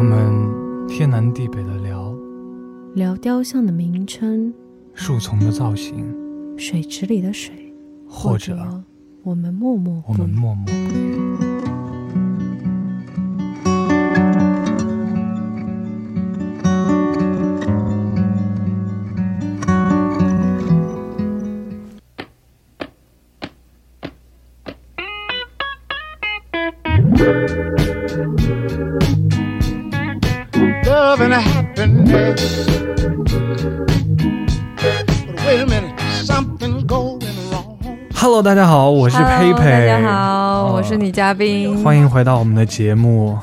我们天南地北的聊，聊雕像的名称，树丛的造型，水池里的水，或者我们默默我们默默不语。Hello，大家好，我是佩佩。大家好，哦我是女嘉宾，欢迎回到我们的节目。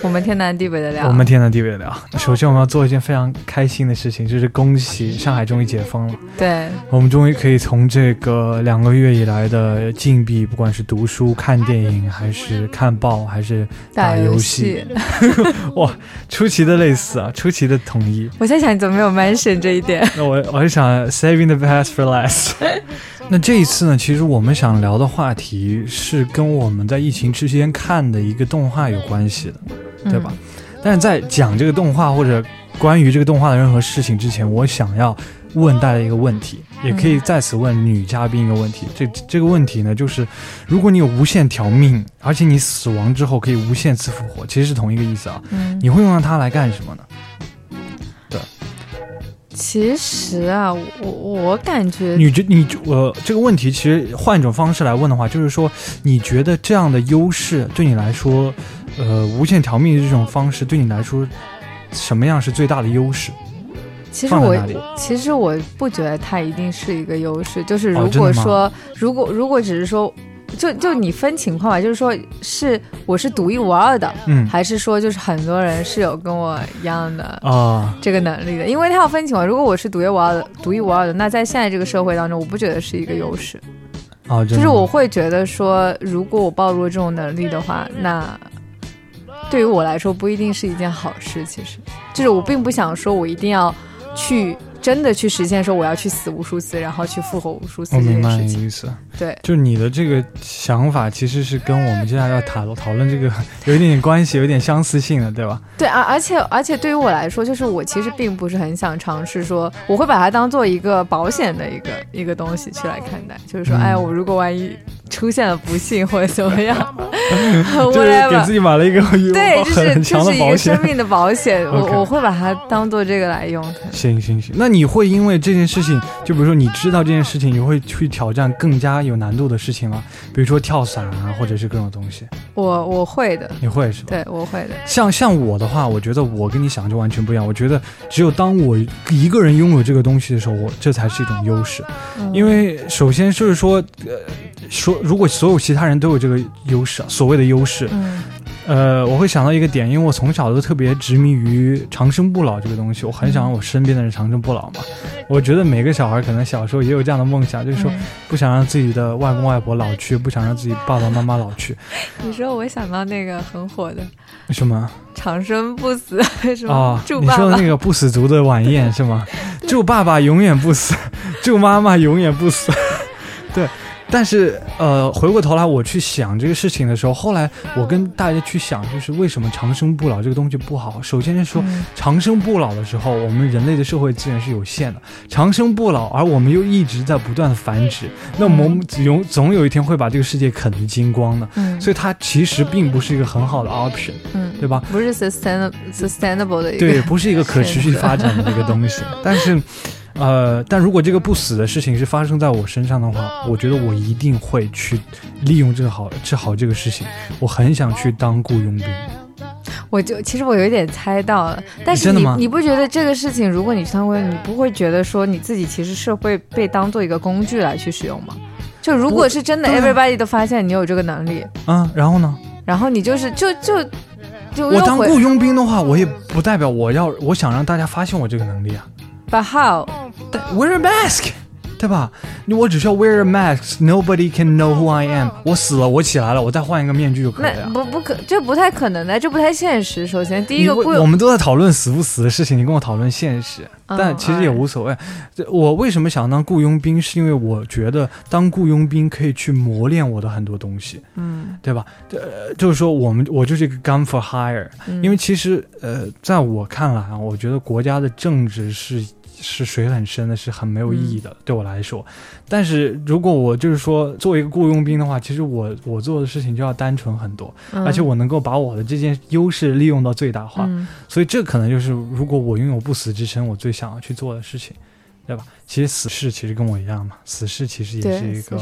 我们天南地北的聊。我们天南地北的聊。首先，我们要做一件非常开心的事情，就是恭喜 上海终于解封了。对我们终于可以从这个两个月以来的禁闭，不管是读书、看电影，还是看报，还是打游游戏，哇，出奇的类似啊，出奇的统一。我在想你怎么没有 mention 这一点？那 我我是想 saving the best for last。那这一次呢，其实我们想聊的话题是跟我们在疫情之间看的一个动画有关系的，对吧？但是在讲这个动画或者关于这个动画的任何事情之前，我想要问大家一个问题，也可以在此问女嘉宾一个问题。这这个问题呢，就是如果你有无限条命，而且你死亡之后可以无限次复活，其实是同一个意思啊。嗯，你会用到它来干什么呢？其实啊，我我感觉你觉你我、这个问题其实换一种方式来问的话，就是说，你觉得这样的优势对你来说，呃，无限条命的这种方式对你来说，什么样是最大的优势？其实我其实我不觉得它一定是一个优势，就是如果说、如果如果只是说，就就你分情况吧，就是说是我是独一无二的，嗯还是说就是很多人是有跟我一样的啊，这个能力的？因为他要分情况，如果我是独一无二的独一无二的，那在现在这个社会当中，我不觉得是一个优势，啊，就是我会觉得说，如果我暴露了这种能力的话，那。对于我来说，不一定是一件好事。其实，就是我并不想说，我一定要去真的去实现，说我要去死无数次，然后去复活无数次这我明白件事情。你意思，对，就是你的这个想法其实是跟我们接下来要讨讨论这个 有一点点关系，有一点相似性的，对吧？对，而而且而且对于我来说，就是我其实并不是很想尝试说，我会把它当做一个保险的一个一个东西去来看待，就是说，嗯哎，我如果万一出现了不幸或者怎么样 就是给自。己买了一个对，就是很强的保就是一个生。命的保险，我我会把它当做这个来用。行行行，那你会因为这件事情，就比如说你知道这件事情，你会去挑战更加有难度的事情吗？比如说跳伞啊，或者是各种东西，我我会的，你会是吧？对，我会的。像像我的话，我觉得我跟你想就完全不一样。我觉得只有当我一个人拥有这个东西的时候，我这才是一种优势。嗯因为首先就是说，呃，说如果所有其他人都有这个优势，所谓的优势，嗯呃，我会想到一个点，因为我从小都特别执迷于长生不老这个东西，我很想让我身边的人长生不老嘛。我觉得每个小孩可能小时候也有这样的梦想，就是说嗯不想让自己的外公外婆老去，不想让自己爸爸妈妈老去。你说我想到那个很火的什么？长生不死，什么啊，祝爸爸你说的那个不死族的晚宴是吗？祝爸爸永远不死，祝妈妈永远不死。对，但是呃，回过头来我去想这个事情的时候，后来我跟大家去想，就是为什么长生不老这个东西不好？首先是说，嗯长生不老的时候，我们人类的社会资源是有限的，长生不老，而我们又一直在不断的繁殖，那我们总总有一天会把这个世界啃得精光的，嗯所以它其实并不是一个很好的 option，嗯，对吧？不是 sustainable sustainable 的一个，对，不是一个可持续发展的一个东西。但是，呃，但如果这个不死的事情是发生在我身上的话，我觉得我一定会去利用这个好治好这个事情。我很想去当雇佣兵。我就其实我有一点猜到了，但是你真的吗你不觉得这个事情，如果你去当官，你不会觉得说你自己其实是会被当做一个工具来去使用吗？就如果是真的，everybody 都发现你有这个能力，嗯，然后呢？然后你就是就就就我当雇佣兵的话，我也不代表我要我想让大家发现我这个能力啊。，But how？wear a mask，对吧？你我只需要 wear a mask，nobody can know who I am。我死了，我起来了，我再换一个面具就可以那了。不不可，这不太可能的，这不太现实。首先，第一个我们都在讨论死不死的事情，你跟我讨论现实，嗯但其实也无所谓。这我为什么想当雇佣兵，是因为我觉得当雇佣兵可以去磨练我的很多东西，嗯，对吧？呃，就是说我们我就是一个 gun for hire，嗯因为其实呃，在我看来啊，我觉得国家的政治是是水很深的，是很没有意义的，对我来说。但是如果我就是说作为一个雇佣兵的话，其实我我做的事情就要单纯很多，嗯而且我能够把我的这件优势利用到最大化。嗯所以这可能就是如果我拥有不死之身，我最想要去做的事情，对吧？其实死侍其实跟我一样嘛，死侍其实也是，一个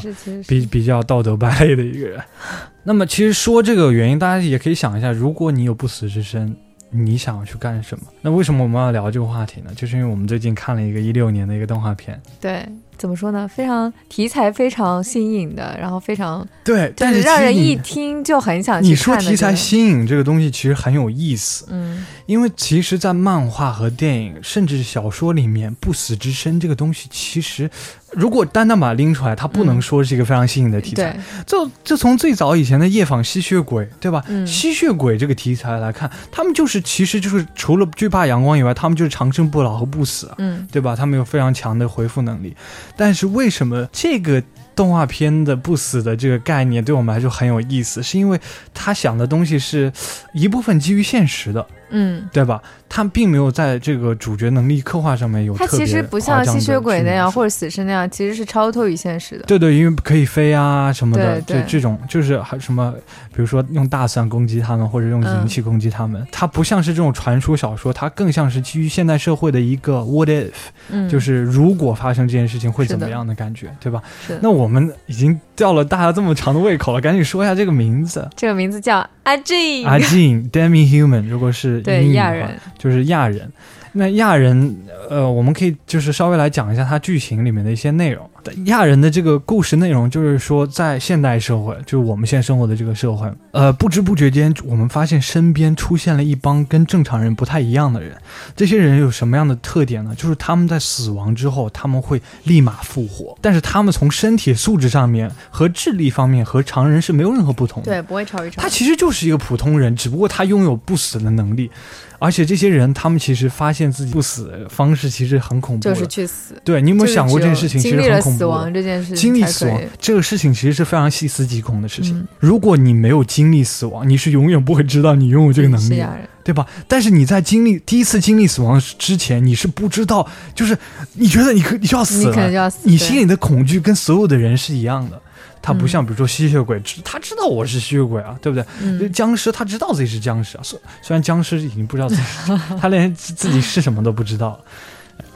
比比较道德败类的一个人。那么其实说这个原因，大家也可以想一下，如果你有不死之身，你想要去干什么？那为什么我们要聊这个话题呢？就是因为我们最近看了一个一六年的一个动画片。对，怎么说呢？非常题材非常新颖的，然后非常对，但是让人一听就很想去你说题材新颖这个东西其实很有意思，嗯因为其实，在漫画和电影，甚至小说里面，不死之身这个东西，其实如果单单把它拎出来，它不能嗯说是一个非常新颖的题材。对，就就从最早以前的夜访吸血鬼，对吧？嗯吸血鬼这个题材来看，他们就是其实就是除了惧怕阳光以外，他们就是长生不老和不死啊，嗯对吧？他们有非常强的回复能力。但是为什么这个动画片的不死的这个概念对我们来说很有意思？是因为他想的东西是一部分基于现实的。嗯，对吧？他并没有在这个主角能力刻画上面有特别其实不像吸血鬼那样或者死神那样，其实是超脱于现实的。对对，因为可以飞啊什么的，对对这种就是还什么，比如说用大蒜攻击他们，或者用嗯银器攻击他们，它不像是这种传说小说，它更像是基于现代社会的一个 what if，、嗯，就是如果发生这件事情会怎么样的感觉，对吧？是那我们已经吊了大家这么长的胃口了，赶紧说一下这个名字。这个名字叫阿 G，阿静 Demi Human，如果是对亚人，就是亚人。那亚人，呃，我们可以就是稍微来讲一下它剧情里面的一些内容。亚人的这个故事内容就是说，在现代社会，就是我们现在生活的这个社会，呃，不知不觉间，我们发现身边出现了一帮跟正常人不太一样的人。这些人有什么样的特点呢？就是他们在死亡之后，他们会立马复活，但是他们从身体素质上面和智力方面和常人是没有任何不同的。对，不会超一超他。其实就是一个普通人，只不过他拥有不死的能力，而且这些人他们其实发现自己不死的方式其实很恐怖。就是去死，对你有没有想过这件事情其实很恐怖？死亡这件事情，经历死亡这个事情其实是非常细思极恐的事情。嗯如果你没有经历死亡，你是永远不会知道你拥有这个能力的，对吧？但是你在经历第一次经历死亡之前，你是不知道，就是你觉得你可你就要死了。你心里的恐惧跟所有的人是一样的。他不嗯像比如说吸血鬼，知他知道我是吸血鬼啊，对不对？嗯僵尸他知道自己是僵尸啊，虽虽然僵尸已经不知道自己是，他连自自己是什么都不知道了。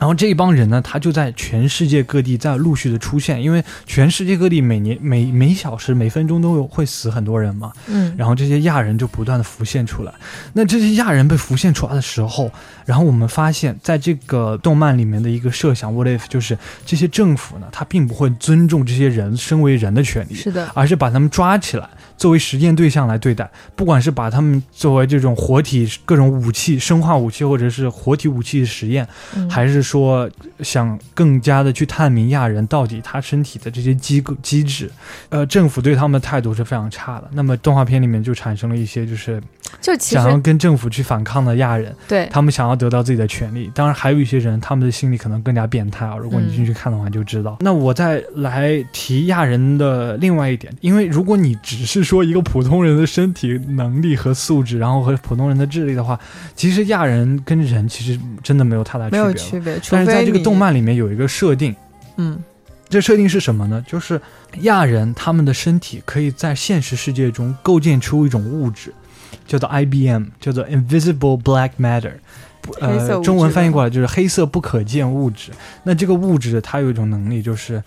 然后这一帮人呢，他就在全世界各地在陆续的出现，因为全世界各地每年每每小时每分钟都有会死很多人嘛，嗯，然后这些亚人就不断的浮现出来。那这些亚人被浮现出来的时候，然后我们发现，在这个动漫里面的一个设想，what if 就是这些政府呢，他并不会尊重这些人身为人的权利，是的，而是把他们抓起来作为实验对象来对待，不管是把他们作为这种活体各种武器、生化武器或者是活体武器的实验，嗯还是说想更加的去探明亚人到底他身体的这些机构机制，呃，政府对他们的态度是非常差的。那么动画片里面就产生了一些就是就其想要跟政府去反抗的亚人，对，他们想要得到自己的权利。当然，还有一些人他们的心理可能更加变态啊。如果你进去看的话，就知道。那我再来提亚人的另外一点，因为如果你只是说一个普通人的身体能力和素质，然后和普通人的智力的话，其实亚人跟人其实真的没有太大区没有别了。区别，但是在这个动，漫里面有一个设定，嗯这设定是什么呢？就是亚人他们的身体可以在现实世界中构建出一种物质，叫做 IBM，叫做 Invisible Black Matter。不呃，中文翻译过来就是黑色不可见物质。那这个物质它有一种能力，就是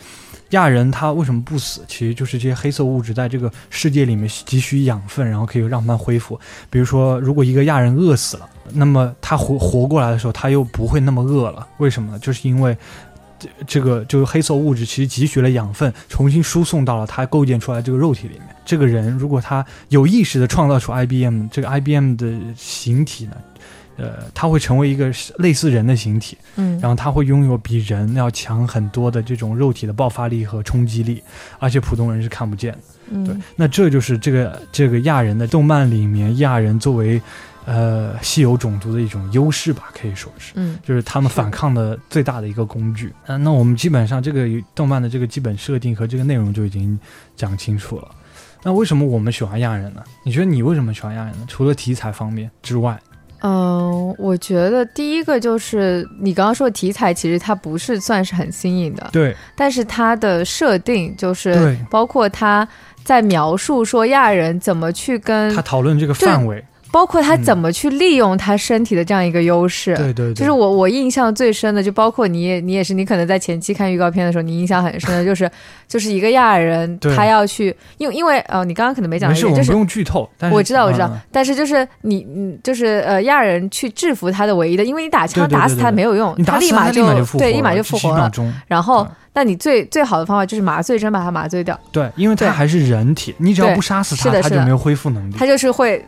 亚人他为什么不死？其实就是这些黑色物质在这个世界里面急需养分，然后可以让他们恢复。比如说，如果一个亚人饿死了，那么他活活过来的时候，他又不会那么饿了。为什么呢？就是因为这这个就是黑色物质其实汲取了养分，重新输送到了他构建出来这个肉体里面。这个人如果他有意识的创造出 IBM，这个 IBM 的形体呢，呃，他会成为一个类似人的形体，嗯，然后他会拥有比人要强很多的这种肉体的爆发力和冲击力，而且普通人是看不见的。嗯对，那这就是这个这个亚人的动漫里面亚人作为呃稀有种族的一种优势吧，可以说是。嗯就是他们反抗的最大的一个工具。嗯、那我们基本上这个动漫的这个基本设定和这个内容就已经讲清楚了。那为什么我们喜欢亚人呢？你觉得你为什么喜欢亚人呢？除了题材方面之外，嗯，我觉得第一个就是你刚刚说的题材，其实它不是算是很新颖的，对但是它的设定就是对，包括他在描述说亚人怎么去跟他，讨论这个范围，包括他嗯怎么去利用他身体的这样一个优势。对对对，就是我我印象最深的，就包括你也你也是，你可能在前期看预告片的时候，你印象很深的 就是就是一个亚人他要去，因为因为呃，你刚刚可能没讲就是我们不用剧透。但是我知道，我知道，嗯但是就是你，你，就是呃，亚人去制服他的唯一的，因为你打枪打死他没有用，他立马就对，立马就复活了。然后嗯，那你最最好的方法就是麻醉针把他麻醉掉，对，因为他还是人体，你只要不杀死他，他就没有恢复能力。他就是会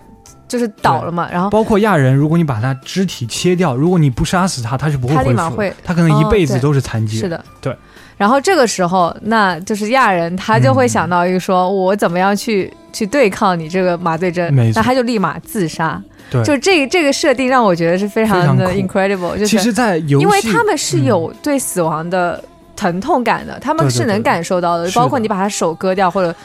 就是倒了嘛，然后包括亚人，如果你把他肢体切掉，如果你不杀死他，他是不会恢复的。马会他可能一哦辈子都是残疾。是的，对。然后这个时候，那就是亚人他就会想到一个说，我怎么样去去对抗你这个麻醉针？没，错。那他就立马自杀。对。就这个这个设定让我觉得是非常的 incredible，就是其实，在游戏，因为他们是嗯。有对死亡的疼痛感的，他们是能感受到的。包括你把他手割掉或者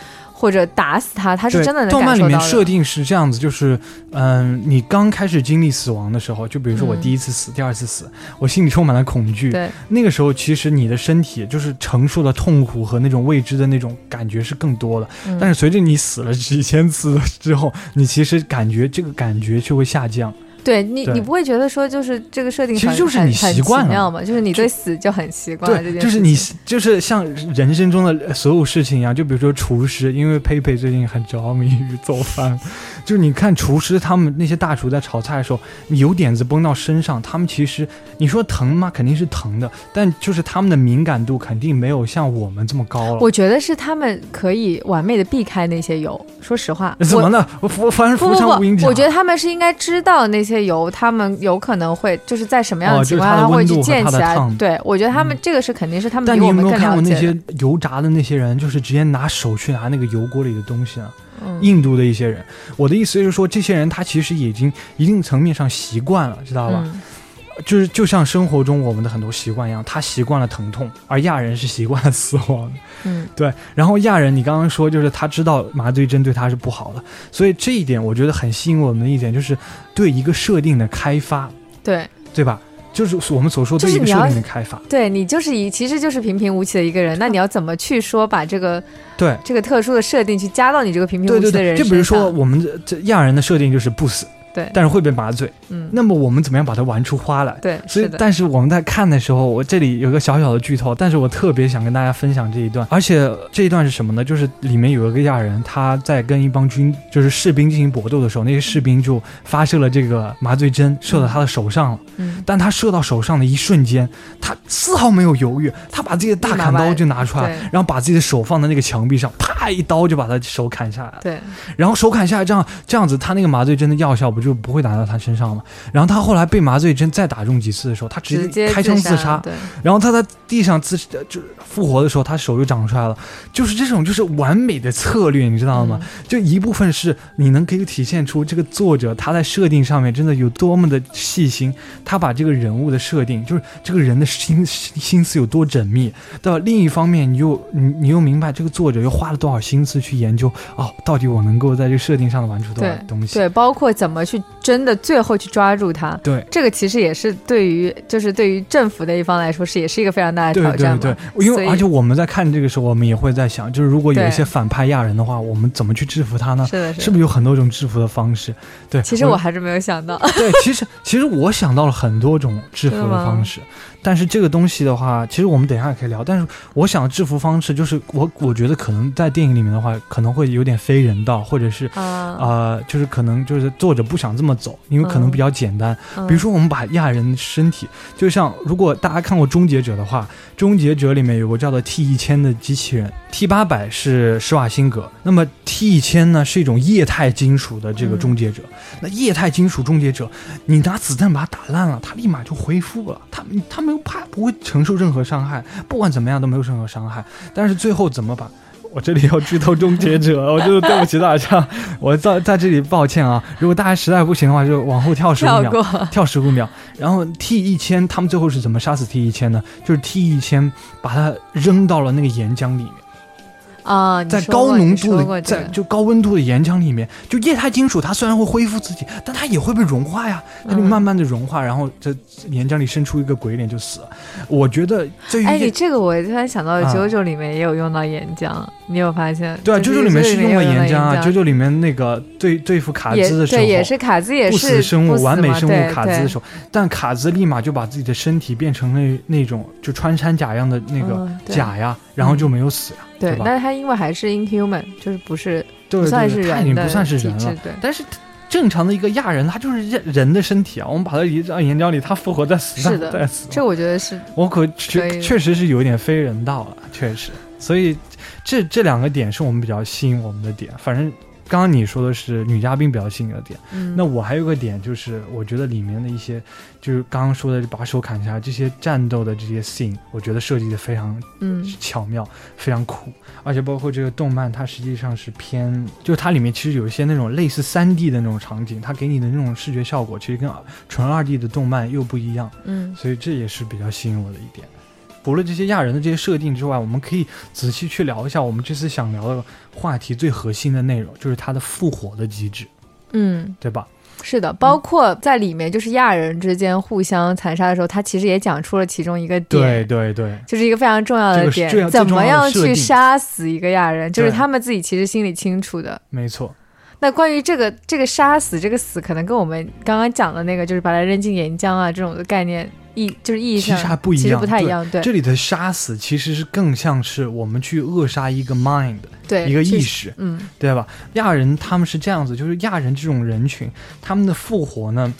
或者打死他，他是真的能动漫里感受到的。面设定是这样子，就是嗯，你刚开始经历死亡的时候，就比如说我嗯第一次死、第二次死，我心里充满了恐惧。对，那个时候，其实你的身体就是承受的痛苦和那种未知的那种感觉是更多的。嗯但是随着你死了几千次之后，你其实感觉这个感觉就会下降。对你对。你不会觉得说就是这个设定其实很就是你习惯了嘛？就是你对死就很习惯了就是你就是像人生中的所有事情一样，就比如说厨师，因为佩佩最近很着迷于做饭，就是你看厨师他们那些大厨在炒菜的时候，油点子崩到身上，他们其实你说疼吗？肯定是疼的，但就是他们的敏感度肯定没有像我们这么高了。我觉得是他们可以完美的避开那些油。说实话，怎么呢？我浮凡是浮不。我觉得他们是应该知道那些油，他们有可能会就是在什么样哦的情况下会去溅起来。对，我觉得他们嗯这个是肯定是他们但你有没有看过那些。油炸的那些人，就是直接拿手去拿那个油锅里的东西啊？嗯印度的一些人，我的意思就是说，这些人他其实已经一定层面上习惯了，知道吧？嗯就是就像生活中我们的很多习惯一样，他习惯了疼痛，而亚人是习惯了死亡的。嗯对，然后亚人，你刚刚说就是他知道麻醉针对他是不好的，所以这一点我觉得很吸引我们的一点就是对一个设定的开发，对对吧？就是我们所说的一个设定的开发。对，你就是一其实就是平平无奇的一个人，那你要怎么去说把这个对，这个特殊的设定去加到你这个平平无奇的人就比如说我们这这亚人的设定就是不死，对，但是会被麻醉，嗯，那么我们怎么样把它玩出花来？对，所以是，但是我们在看的时候，我这里有个小小的剧透，但是我特别想跟大家分享这一段，而且这一段是什么呢？就是里面有一个亚人，他在跟一帮军，就是士兵进行搏斗的时候，那些士兵就发射了这个麻醉针，射到他的手上了。嗯，但他射到手上的一瞬间，他丝毫没有犹豫，他把自己的大砍刀就拿出来，然后把自己的手放在那个墙壁上，啪一刀就把他手砍下来了。对，然后手砍下来，这样这样子，他那个麻醉针的药效不就不会打到他身上嘛？然后他后来被麻醉针再打中几次的时候，他直直接开枪自杀。对，然后他在地上自呃就复活的时候，他手就长出来了，就是这种就是完美的策略，你知道吗？嗯就一部分是你能可以体现出这个作者他在设定上面真的有多么的细心，他把这个人物的设定，就是这个人的心心思有多缜密。到另一方面，你又你你又明白这个作者又花了多少心思去研究哦，到底我能够在这个设定上玩出多少东西？对，包括怎么去真的最后去抓住他，对。这个其实也是对于就是对于政府的一方来说是也是一个非常大的挑战对因为而且我们在看这个时候，我们也会在想，就是如果有一些反派亚人的话，我们怎么去制服他呢？是的，是不是有很多种制服的方式？对，其实我还是没有想到，对，其实其实我想到了很多种制服的 方式，但是这个东西的话，其实我们等一下也可以聊。但是我想制服方式，就是 我我觉得可能在电影里面的话，可能会有点非人道，或者是啊，呃，就是可能就是作者不想这么走，因为可能比较简单。嗯比如说，我们把亚人身体，就像如果大家看过《终结者》的话，《终结者》里面有个叫做 T 一千的机器人，T 八百是施瓦辛格，那么 T 一千呢是一种液态金属的这个终结者。那液态金属终结者，你拿子弹把它打烂了，它立马就恢复了，它它没有怕，不会承受任何伤害，不管怎么样都没有任何伤害。但是最后怎么把？我这里要剧透终结者，我就是对不起大家，我在在这里抱歉啊。如果大家实在不行的话，就往后跳十五秒，跳十五秒。然后 T 一千，他们最后是怎么杀死 T 一千呢？就是 T 一千把他扔到了那个岩浆里面，啊，在高浓度的在就高温度的岩浆里面，就液态金属它虽然会恢复自己，但它也会被融化呀，它就嗯慢慢的融化，然后这岩浆里伸出一个鬼脸就死了。我觉得对于哎，你这个我突然想到，啊九九里面也有用到岩浆，你有发现？对啊，就九九里面是用了岩浆啊，浆九九里面那个对对付卡兹的时候，对，也是卡兹也是不是死生物、死完美生物卡兹的时候，但卡兹立马就把自己的身体变成那那种就穿山甲一样的那个甲呀，然后就没有死呀，对，吧？但是他因为还是 inhuman，就是不是对不算是人已经不算是人了，，对。但是。正常的一个亚人，他就是人人的身体啊！我们把他移到岩浆里，他复活在死，是的再死。这我觉得是我可可确确实是有一点非人道了，确实。所以这这两个点是我们比较吸引我们的点。反正刚刚你说的是女嘉宾比较吸引的点，嗯，那我还有个点就是，我觉得里面的一些，就是刚刚说的把手砍下来这些战斗的这些 scene，我觉得设计的非常嗯。巧妙，非常酷，而且包括这个动漫，它实际上是偏，就它里面其实有一些那种类似三 D 的那种场景，它给你的那种视觉效果，其实跟纯二 D 的动漫又不一样，嗯。所以这也是比较吸引我的一点。除了这些亚人的这些设定之外，我们可以仔细去聊一下我们这次想聊的话题最核心的内容，就是它的复活的机制，嗯，对吧？是的，包括在里面就是亚人之间互相残杀的时候，他其实也讲出了其中一个点，对对对，就是一个非常重要的点怎么样去杀死一个亚人，就是他们自己其实心里清楚的。没错，那关于这个这个杀死这个死，可能跟我们刚刚讲的那个就是把它扔进岩浆啊这种的概念意就是意义上其实还不一样，其实不太一对样，对这里的杀死其实是更像是我们去扼杀一个 mind，对，一个意识，嗯对吧？亚人他们是这样子，就是亚人这种人群，他们的复活呢，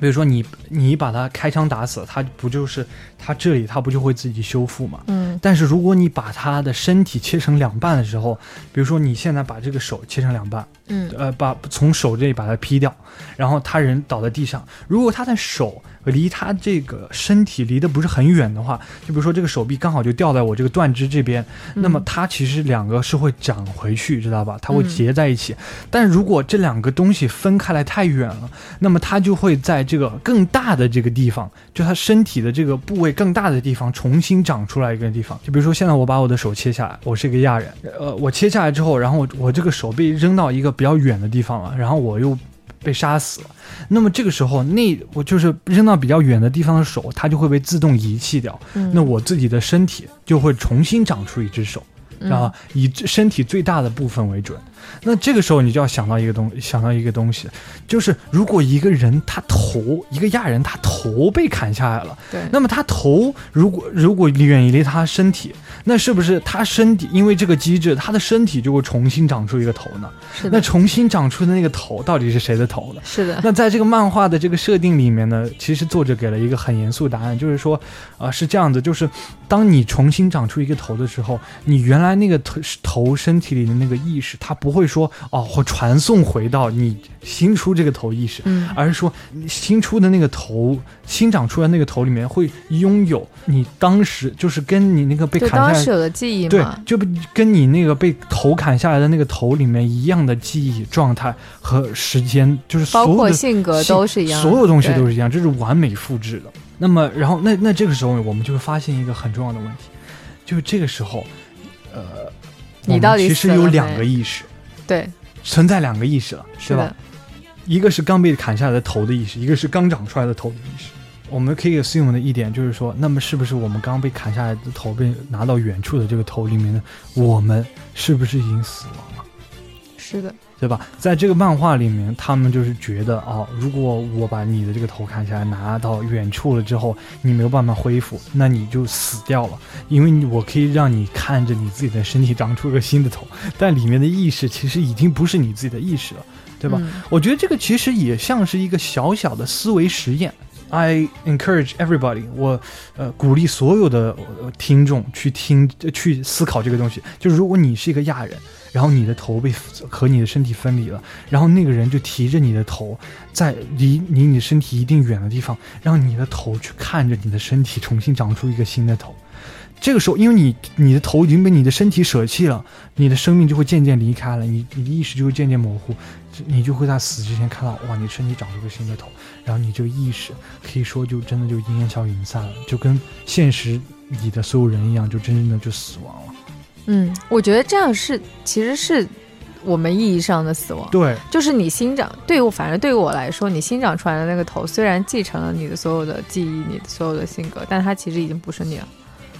比如说你你把他开枪打死，他不就是他这里它不就会自己修复吗？嗯但是如果你把他的身体切成两半的时候，比如说你现在把这个手切成两半，嗯呃，把从手这里把它劈掉，然后他人倒在地上。如果他的手离他这个身体离得不是很远的话，就比如说这个手臂刚好就掉在我这个断肢这边，那么它其实两个是会长回去，知道吧？它会嗯结在一起。但如果这两个东西分开来太远了，那么它就会在这个更大的这个地方，就它身体的这个部位更大的地方重新长出来一个地方。就比如说现在我把我的手切下来，我是一个亚人，呃，我切下来之后，然后我我这个手被扔到一个比较远的地方了，然后我又被杀死了。那么这个时候，那我就是扔到比较远的地方的手，它就会被自动遗弃掉。嗯那我自己的身体就会重新长出一只手，嗯然后以身体最大的部分为准。那这个时候你就要想到一个东，想到一个东西，就是如果一个人他头，一个亚人他头被砍下来了，对，那么他头如果如果远离他身体，那是不是他身体因为这个机制，他的身体就会重新长出一个头呢？是的，那重新长出的那个头到底是谁的头呢？是的，那在这个漫画的这个设定里面呢，其实作者给了一个很严肃的答案，就是说，啊、是这样子，就是当你重新长出一个头的时候，你原来那个头头身体里的那个意识，它不会说哦，会传送回到你新出这个头意识，嗯。而是说你新出的那个头，新长出来那个头里面会拥有你当时就是跟你那个被砍下来当时有的记忆对嘛，，就跟你那个被头砍下来的那个头里面一样的记忆状态和时间，就是所包括性格都是一样的，所有东西都是一样，这是完美复制的。那么，然后那那这个时候我们就会发现一个很重要的问题，就是这个时候，呃，你到底其实有两个意识，对，存在两个意识了，是吧？，一个是刚被砍下来的头的意识，一个是刚长出来的头的意识。我们可以 assume 的一点就是说，那么是不是我们刚被砍下来的头被拿到远处的这个头里面呢？我们是不是已经死亡了？是的，对吧？在这个漫画里面，他们就是觉得哦，如果我把你的这个头砍下来拿到远处了之后，你没有办法恢复，那你就死掉了，因为你我可以让你看着你自己的身体长出个新的头，但里面的意识其实已经不是你自己的意识了，对吧？嗯我觉得这个其实也像是一个小小的思维实验。I encourage everybody，我呃鼓励所有的呃听众去听呃去思考这个东西。就是如果你是一个亚人，然后你的头被和你的身体分离了，然后那个人就提着你的头，在离离你身体一定远的地方，让你的头去看着你的身体重新长出一个新的头。这个时候，因为你你的头已经被你的身体舍弃了，你的生命就会渐渐离开了，你你的意识就会渐渐模糊，你就会在死之前看到，哇，你身体长出个新的头，然后你这个意识可以说就真的就烟消云散了，就跟现实里的所有人一样，就真正的就死亡了。嗯，我觉得这样是其实是我们意义上的死亡。对，就是你新长，对于我，反正对于我来说，你新长出来的那个头，虽然继承了你的所有的记忆，你的所有的性格，但它其实已经不是你了，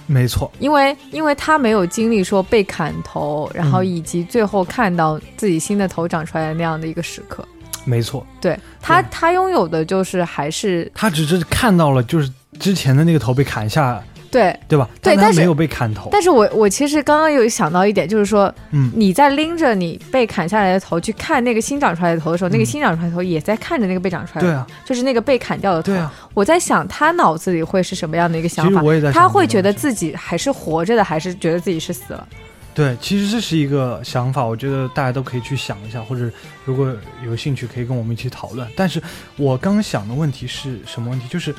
没错，因为因为他没有经历说被砍头，然后嗯以及最后看到自己新的头长出来的那样的一个时刻。没错，对他，对。他拥有的就是还是他只是看到了就是之前的那个头被砍下，对，对吧？对但是没有被砍头。但是我我其实刚刚有想到一点，就是说嗯，你在拎着你被砍下来的头去看那个新长出来的头的时候，那个嗯新长出来的头也在看着那个被长出来的，对啊，就是那个被砍掉的头。对啊，我在想他脑子里会是什么样的一个想法？我也在想他会觉得自己还是活着的，还是觉得自己是死了？对，其实这是一个想法，我觉得大家都可以去想一下，或者如果有兴趣可以跟我们一起讨论。但是我刚想的问题是什么问题？就是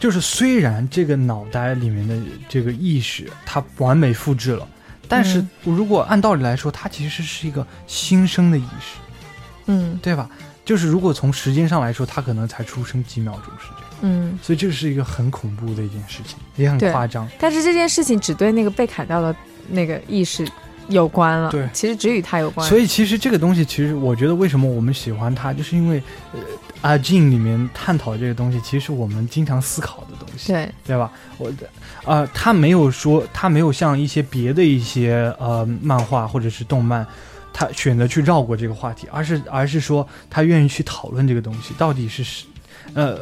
就是虽然这个脑袋里面的这个意识它完美复制了，但是嗯如果按道理来说，它其实是一个新生的意识，嗯对吧？就是如果从时间上来说，它可能才出生几秒钟时间，嗯。所以这是一个很恐怖的一件事情，也很夸张。但是这件事情只对那个被砍掉的那个意识有关了，对其实只与他有关。所以其实这个东西，其实我觉得为什么我们喜欢它，就是因为呃阿进里面探讨这个东西，其实是我们经常思考的东西，对，对吧？我的呃，他没有说，他没有像一些别的一些呃漫画或者是动漫。他选择去绕过这个话题，而是而是说他愿意去讨论这个东西到底是是，呃，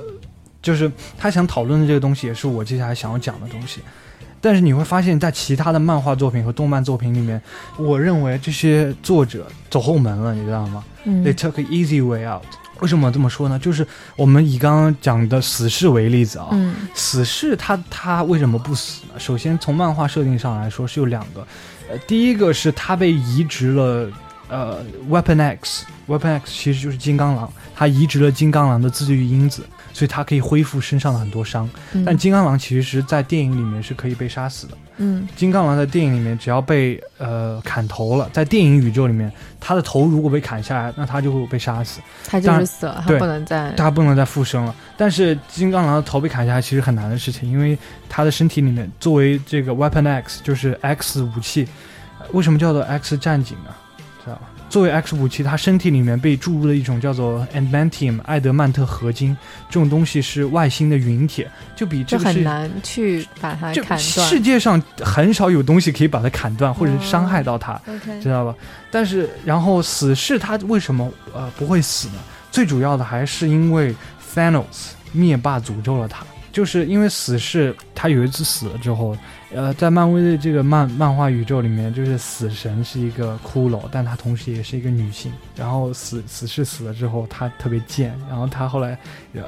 就是他想讨论的这个东西，也是我接下来想要讲的东西。但是你会发现在其他的漫画作品和动漫作品里面，我认为这些作者走后门了，你知道吗？嗯 They took an easy way out。为什么这么说呢？就是我们以刚刚讲的死侍为例子啊，嗯死侍他他为什么不死呢？首先从漫画设定上来说是有两个，呃，第一个是他被移植了，呃，Weapon X，Weapon X 其实就是金刚狼，他移植了金刚狼的自愈因子，所以他可以恢复身上的很多伤。嗯但金刚狼其实在电影里面是可以被杀死的。嗯金刚狼在电影里面只要被呃砍头了，在电影宇宙里面，他的头如果被砍下来，那他就会被杀死，他就是死了，他不能再他不能再复生了。但是金刚狼的头被砍下来其实很难的事情，因为他的身体里面作为这个 Weapon X 就是 X 武器，呃为什么叫做 X 战警呢？知道吧？作为 X 武器，它身体里面被注入了一种叫做 Adamantium 艾德曼特合金，这种东西是外星的陨铁，就比这很难去把它就砍世。界上很少有东西可以把它砍断或者伤害到它。知道吧？但是然后死侍他为什么呃不会死呢？最主要的还是因为 Thanos 灭霸诅咒了他，就是因为死侍他有一次死了之后，呃，在漫威的这个漫漫画宇宙里面，就是死神是一个骷髅，但她同时也是一个女性。然后死死侍死了之后，她特别贱，然后她后来，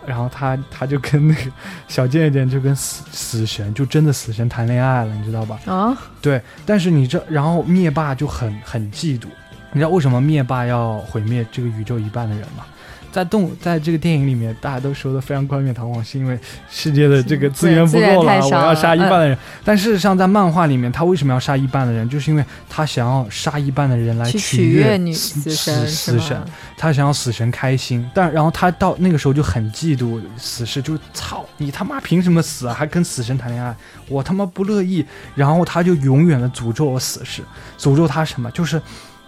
然后她她就跟那个小贱贱就跟死死神就真的死神谈恋爱了，你知道吧？啊，对，但是你这，然后灭霸就很很嫉妒，你知道为什么灭霸要毁灭这个宇宙一半的人吗？在动在这个电影里面，大家都说的非常冠冕堂皇，是因为世界的这个资源不够了，了我要杀一半的人。但事实上，在漫画里面，他为什么要杀一半的人？就是因为他想要杀一半的人来取取悦女死死神是死神，他想要死神开心，但然后他到那个时候就很嫉妒死侍，就操你他妈凭什么死啊？还跟死神谈恋爱，我他妈不乐意。然后他就永远的诅咒我死侍，诅咒他什么？就是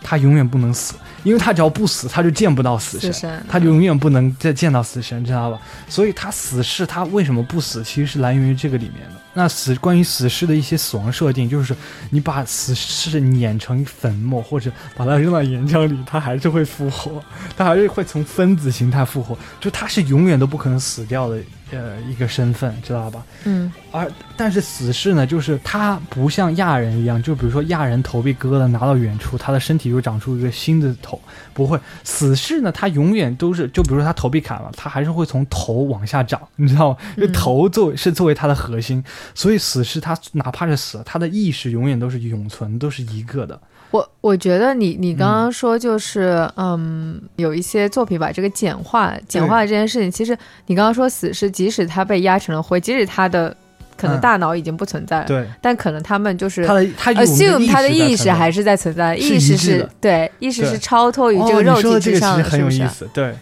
他永远不能死，因为他只要不死，他就见不到死神，死神他就永远不能再见到死神，知道吧？所以他死侍他为什么不死，其实是来源于这个里面的。那死关于死侍的一些死亡设定，就是你把死侍碾成粉末，或者把它扔到岩浆里，它还是会复活，它还是会从分子形态复活，就它是永远都不可能死掉的呃一个身份，知道吧？嗯而但是死侍呢，就是他不像亚人一样，就比如说亚人头被割了拿到远处，他的身体又长出一个新的头，不会。死侍呢，他永远都是，就比如说他头被砍了，他还是会从头往下长，你知道吗？因为嗯头作为是作为他的核心，所以死侍他哪怕是死了，他的意识永远都是永存，都是一个的。我我觉得你你刚刚说就是嗯有一些作品把这个简化简化这件事情，其实你刚刚说死是即使他被压成了灰，即使他的可能嗯。大脑已经不存在了，对，但可能他们就是他的他 assume 他的意识还是在存在，意识是对意识是超脱于这个哦、肉你说的这个其体之上的，实很有？意思，对。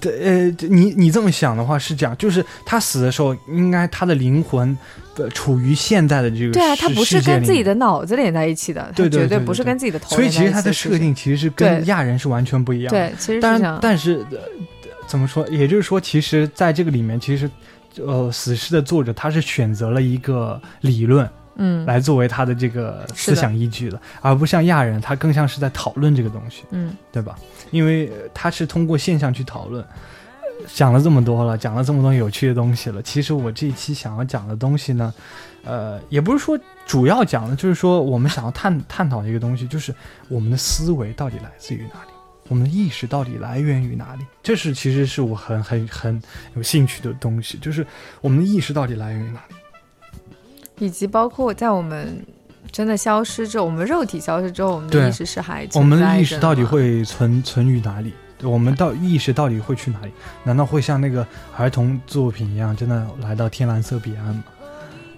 对，呃，你你这么想的话是这样，就是他死的时候，应该他的灵魂，呃，处于现在的这个对啊，他不是跟自己的脑子连在一起的，对对对绝不是跟自己的头所以。其实他的设定其实是跟亚人是完全不一样的。对，其实是当然，。但是、呃、怎么说？也就是说，其实在这个里面，其实呃，死侍的作者他是选择了一个理论嗯来作为他的这个思想依据的，而不像亚人，他更像是在讨论这个东西，嗯对吧？因为呃他是通过现象去讨论。讲了这么多了，讲了这么多有趣的东西了。其实我这一期想要讲的东西呢，呃，也不是说主要讲的，就是说我们想要探探讨一个东西，就是我们的思维到底来自于哪里，我们的意识到底来源于哪里？这是其实是我很很很有兴趣的东西，就是我们的意识到底来源于哪里？以及包括在我们真的消失之后，我们肉体消失之后，我们的意识是还我们的意识到底会存存于哪里？我们到意识到底会去哪里？难道会像那个儿童作品一样，真的来到天蓝色彼岸吗？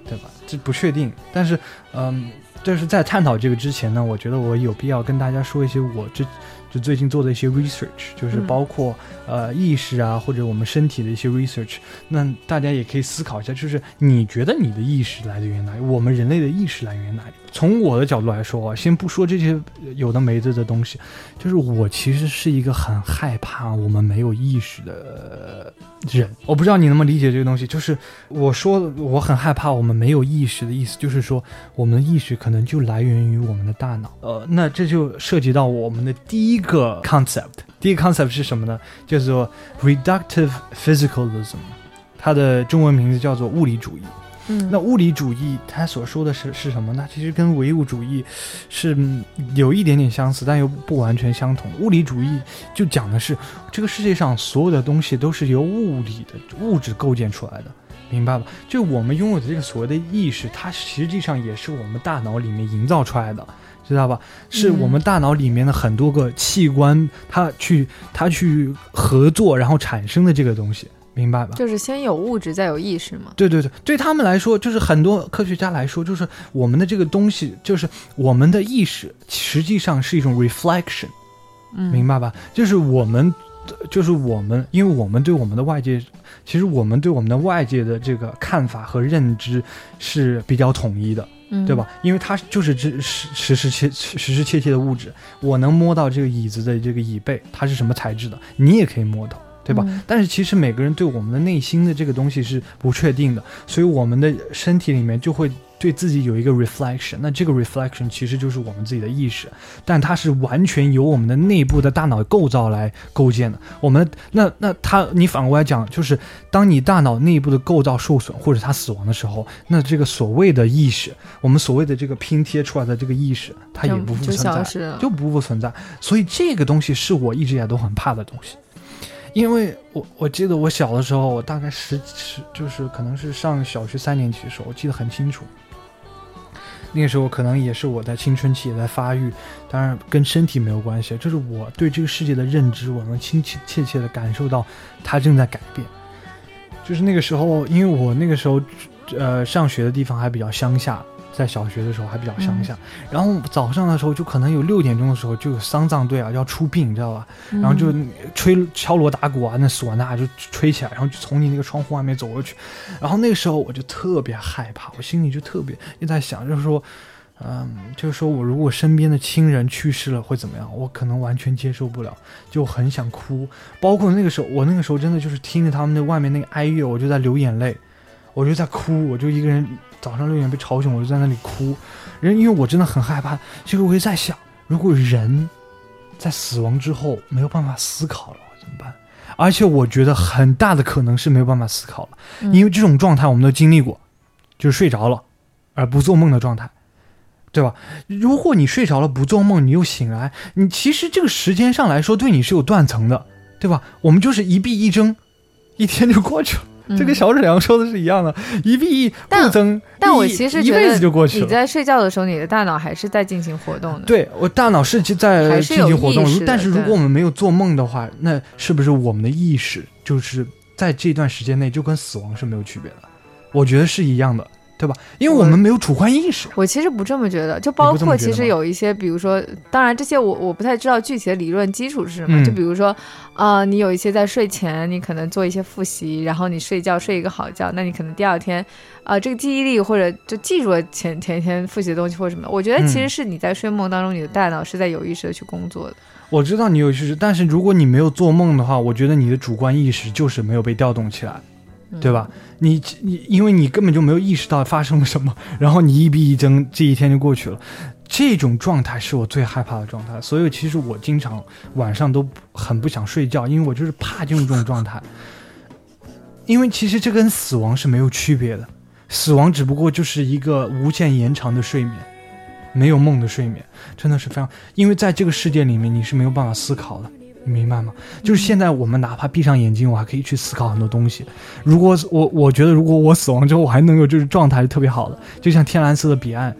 对吧？这不确定。但是，嗯，就是在探讨这个之前呢，我觉得我有必要跟大家说一些我这就最近做的一些 research，就是嗯包括、呃意识啊，或者我们身体的一些 research。那大家也可以思考一下，就是你觉得你的意识来源于哪里？我们人类的意识来源于哪里？从我的角度来说啊，先不说这些有的没的的东西，就是我其实是一个很害怕我们没有意识的人。我不知道你能不能理解这个东西，就是我说我很害怕我们没有意识的意思，就是说我们的意识可能就来源于我们的大脑。呃，那这就涉及到我们的第一个 concept。第一个 concept 是什么呢？叫做 reductive physicalism，它的中文名字叫做物理主义。嗯，那物理主义它所说的是是什么呢？其实跟唯物主义是嗯有一点点相似，但又不完全相同。物理主义就讲的是这个世界上所有的东西都是由物理的物质构建出来的，明白吧？就我们拥有的这个所谓的意识，它实际上也是我们大脑里面营造出来的。知道吧？是我们大脑里面的很多个器官，它去它去合作，然后产生的这个东西，明白吧？就是先有物质，再有意识嘛。对对对，对他们来说，就是很多科学家来说，就是我们的这个东西，就是我们的意识，实际上是一种 reflection，嗯，明白吧？就是我们，就是我们，因为我们对我们的外界，其实我们对我们的外界的这个看法和认知是比较统一的，嗯，对吧？因为它就是实实实切实实切切的物质，我能摸到这个椅子的这个椅背，它是什么材质的，你也可以摸到。对吧？嗯但是其实每个人对我们的内心的这个东西是不确定的，所以我们的身体里面就会对自己有一个 reflection。那这个 reflection 其实就是我们自己的意识，但它是完全由我们的内部的大脑构造来构建的。我们那那它，你反过来讲，就是当你大脑内部的构造受损或者它死亡的时候，那这个所谓的意识，我们所谓的这个拼贴出来的这个意识，它也不复存在。就不复存在。所以这个东西是我一直以来都很怕的东西，因为我我记得我小的时候，我大概十十就是可能是上小学三年级的时候，我记得很清楚。那个时候可能也是我在青春期也在发育，当然跟身体没有关系，就是我对这个世界的认知，我能亲切切切的感受到它正在改变。就是那个时候，因为我那个时候，呃，上学的地方还比较乡下，在小学的时候还比较乡下，然后早上的时候就可能有六点钟的时候就有丧葬队啊要出殡，你知道吧？嗯然后就吹敲锣打鼓啊，那唢呐就吹起来，然后就从你那个窗户外面走过去。然后那个时候我就特别害怕，我心里就特别就在想，就是说，嗯，就是说我如果身边的亲人去世了会怎么样？我可能完全接受不了，就很想哭。包括那个时候，我那个时候真的就是听着他们那外面那个哀乐，我就在流眼泪，我就在哭，我就一个人早上六点被吵醒，我就在那里哭。人因为我真的很害怕，这个我就在想，如果人在死亡之后没有办法思考了怎么办？而且我觉得很大的可能是没有办法思考了，嗯因为这种状态我们都经历过，就是睡着了而不做梦的状态。对吧？如果你睡着了不做梦，你又醒来，你其实这个时间上来说对你是有断层的，对吧？我们就是一闭一睁，一天就过去了。嗯这跟小沈阳说的是一样的，一闭一但不增，但我一一辈其实觉得子就过去了。你在睡觉的时候，你的大脑还是在进行活动的。对我大脑是在进行活动但是如果我们没有做梦的话，那是不是我们的意识就是在这段时间内就跟死亡是没有区别的？我觉得是一样的，对吧？因为我我们没有主观意识。我其实不这么觉得，就包括其实有一些，比如说，当然这些我我不太知道具体的理论基础是什么。嗯就比如说，啊，你有一些在睡前，你可能做一些复习，然后你睡觉睡一个好觉，那你可能第二天，啊、这个记忆力或者就记住了前前一天复习的东西或者什么的。我觉得其嗯实是你在睡梦当中，你的大脑是在有意识的去工作的。我知道你有意识，但是如果你没有做梦的话，我觉得你的主观意识就是没有被调动起来，嗯对吧？你你因为你根本就没有意识到发生了什么，然后你一闭一睁，这一天就过去了。这种状态是我最害怕的状态，所以其实我经常晚上都很不想睡觉，因为我就是怕进入这种状态。因为其实这跟死亡是没有区别的，死亡只不过就是一个无限延长的睡眠，没有梦的睡眠，真的是非常。因为在这个世界里面，你是没有办法思考的，你明白吗？就是现在我们哪怕闭上眼睛，我还可以去思考很多东西。如果我我觉得，如果我死亡之后，我还能够就是状态，是特别好的，就像《天蓝色的彼岸》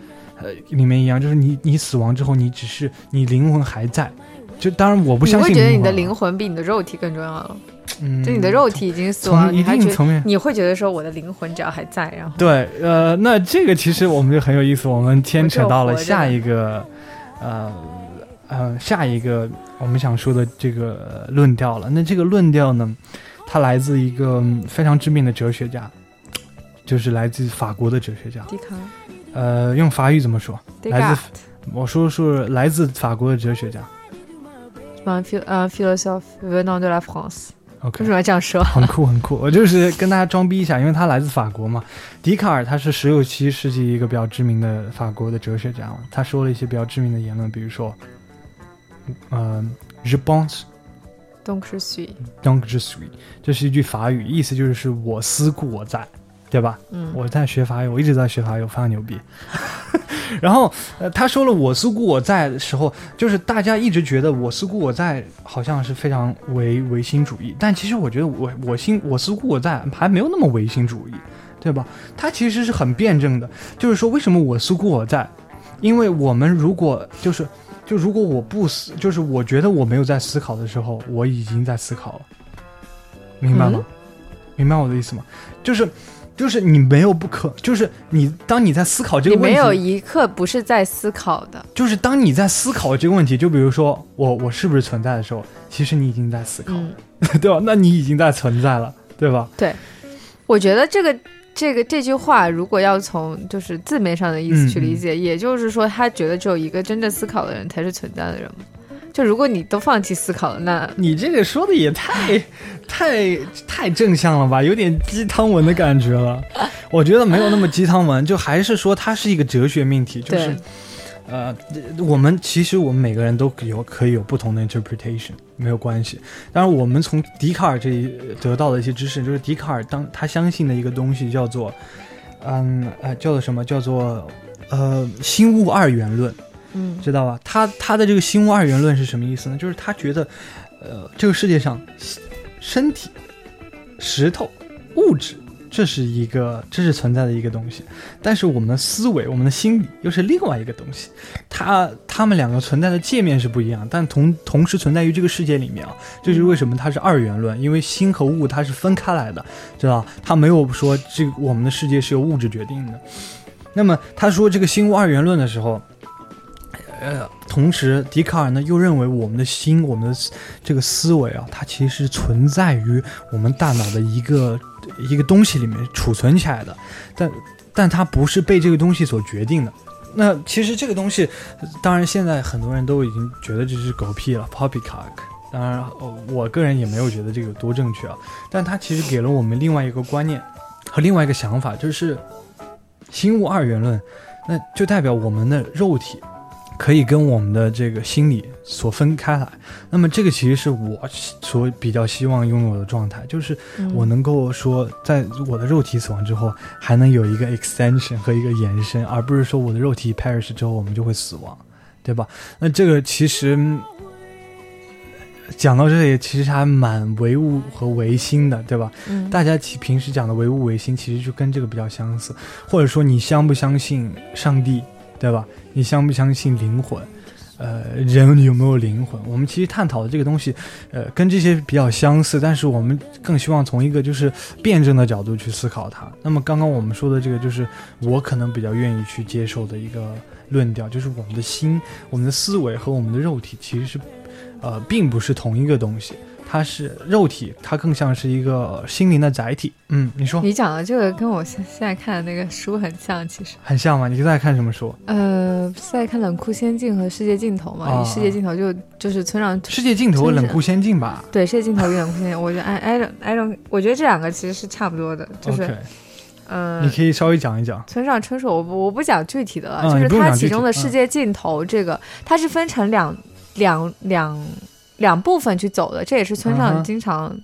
呃里面一样，就是你你死亡之后，你只是你灵魂还在。就当然我不你相信会觉得你的灵魂比你的肉体更重要了，嗯，就你的肉体已经死亡你还觉定层面。你会觉得说我的灵魂只要还在，然后对，呃，那这个其实我们就很有意思，我们牵扯到了下一个，呃，呃，下一个我们想说的这个呃论调了。那这个论调呢，它来自一个嗯非常知名的哲学家，就是来自法国的哲学家。迪卡尔呃，用法语怎么说？来自我说是来自法国的哲学家。un philosophe venant de la France。OK，为什么要这样说？很酷很酷，我就是跟大家装逼一下，因为他来自法国嘛。笛卡尔他是十六七世纪一个比较知名的法国的哲学家，他说了一些比较知名的言论，比如说，呃，je pense Donc je suis，donc je suis，这是一句法语，意思就是是我思故我在，对吧？嗯，我在学法语，我一直在学法语，我非常牛逼。然后，呃，他说了“我思故我在”的时候，就是大家一直觉得“我思故我在”好像是非常唯唯心主义，但其实我觉得我我心我思故我在还没有那么唯心主义，对吧？它其实是很辩证的，就是说为什么我思故我在？因为我们如果就是就如果我不思，就是我觉得我没有在思考的时候，我已经在思考了，明白吗？明白我的意思吗？就是。就是你没有不可，就是你当你在思考这个问题，你没有一刻不是在思考的。就是当你在思考这个问题，就比如说我我是不是存在的时候，其实你已经在思考，嗯，对吧？那你已经在存在了，对吧？对我觉得这个这个这句话，如果要从就是字面上的意思去理解，也就是说，他觉得只有一个真正思考的人才是存在的人嘛。就如果你都放弃思考了，那你这个说的也太太太正向了吧，有点鸡汤文的感觉了。我觉得没有那么鸡汤文，就还是说它是一个哲学命题，就是对呃，我们其实我们每个人都有可以有不同的 interpretation，没有关系。当然，我们从笛卡尔这里得到的一些知识，就是笛卡尔当他相信的一个东西叫做，嗯呃，叫做什么？叫做呃心物二元论。嗯知道吧？他他的这个心物二元论是什么意思呢？就是他觉得，呃，这个世界上身体、石头、物质，这是一个这是存在的一个东西，但是我们的思维、我们的心理又是另外一个东西。它它们两个存在的界面是不一样，但同同时存在于这个世界里面啊。这就是为什么它是二元论，因为心和物它是分开来的，知道吧？它没有说这个我们的世界是由物质决定的。那么他说这个心物二元论的时候。呃，同时，笛卡尔呢又认为我们的心，我们的这个思维啊，它其实存在于我们大脑的一个一个东西里面储存起来的，但但它不是被这个东西所决定的，那其实这个东西，当然现在很多人都已经觉得这是狗屁了，poppycock。当然，我个人也没有觉得这个有多正确啊，但它其实给了我们另外一个观念和另外一个想法，就是心物二元论，那就代表我们的肉体可以跟我们的这个心理所分开来。那么这个其实是我所比较希望拥有的状态，就是嗯我能够说，在我的肉体死亡之后，还能有一个 extension 和一个延伸，而不是说我的肉体 perish 之后我们就会死亡，对吧？那这个其实嗯讲到这里，其实还蛮唯物和唯心的，对吧？嗯大家其平时讲的唯物唯心，其实就跟这个比较相似，或者说你相不相信上帝，对吧？你相不相信灵魂？呃，人有没有灵魂？我们其实探讨的这个东西，呃，跟这些比较相似，但是我们更希望从一个就是辩证的角度去思考它。那么刚刚我们说的这个，就是我可能比较愿意去接受的一个论调，就是我们的心、我们的思维和我们的肉体其实是，呃，并不是同一个东西。它是肉体，它更像是一个心灵的载体。嗯，你说你讲的这个跟我现现在看的那个书很像，其实。很像吗？你在看什么书？呃，是在看《冷酷仙境》和《世界尽头》嘛？啊世界尽头就就是村上世界尽头，和冷酷仙境吧对世界尽头与冷酷仙境，我觉得 I I don't I don't，我觉得这两个其实是差不多的，就是、嗯、你可以稍微讲一讲。村上春树，我不我不讲具体的了，嗯就是不用讲具体它其中的嗯世界尽头这个，它是分成两两两两部分去走的，这也是村上经常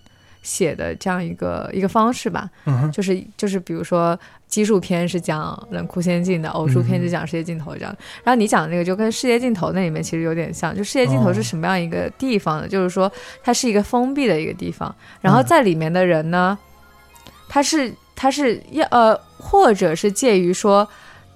写的这样一个一个方式吧。嗯，就是就是比如说奇数篇是讲冷酷仙境的，偶数篇就讲世界尽头这样。然后你讲的那个就跟世界尽头那里面其实有点像，就世界尽头哦是什么样一个地方呢？就是说它是一个封闭的一个地方，然后嗯在里面的人呢，他是他是要呃，或者是介于说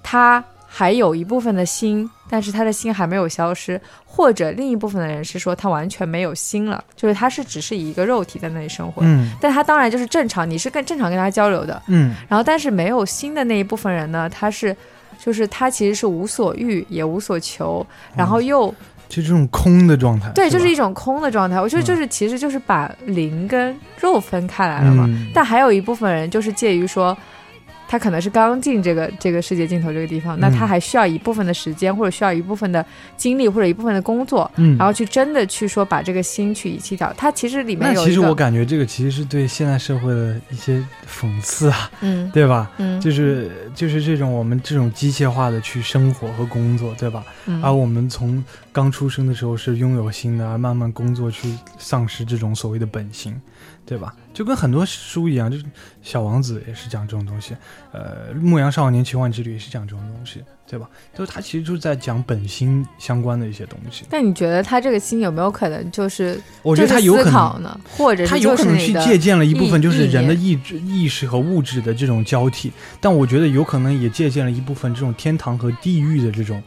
他还有一部分的心，但是他的心还没有消失，或者另一部分的人是说他完全没有心了，就是他是只是以一个肉体在那里生活。嗯但他当然就是正常，你是跟正常跟他交流的，嗯然后但是没有心的那一部分人呢，他是，就是他其实是无所欲也无所求，然后又、就这种空的状态。对，是就是一种空的状态。我觉得嗯就是、其实就是把灵跟肉分开来了嘛。嗯但还有一部分人就是介于说。他可能是刚进这个这个世界尽头这个地方，那嗯他还需要一部分的时间，或者需要一部分的精力，或者一部分的工作，嗯，然后去真的去说把这个心去遗弃掉。他其实里面有其实我感觉这个其实是对现代社会的一些讽刺啊，嗯对吧？嗯，就是就是这种我们这种机械化的去生活和工作，对吧？嗯而我们从刚出生的时候是拥有心的，而慢慢工作去丧失这种所谓的本性，对吧？就跟很多书一样，就是《小王子》也是讲这种东西，呃，《牧羊少年奇幻之旅》也是讲这种东西，对吧？就是他其实就是在讲本心相关的一些东西。但你觉得他这个心有没有可能就是我觉得他有可能呢，或者是他有可能去借鉴了一部分就是人的意意志、意识和物质的这种交替，但我觉得有可能也借鉴了一部分这种天堂和地狱的这种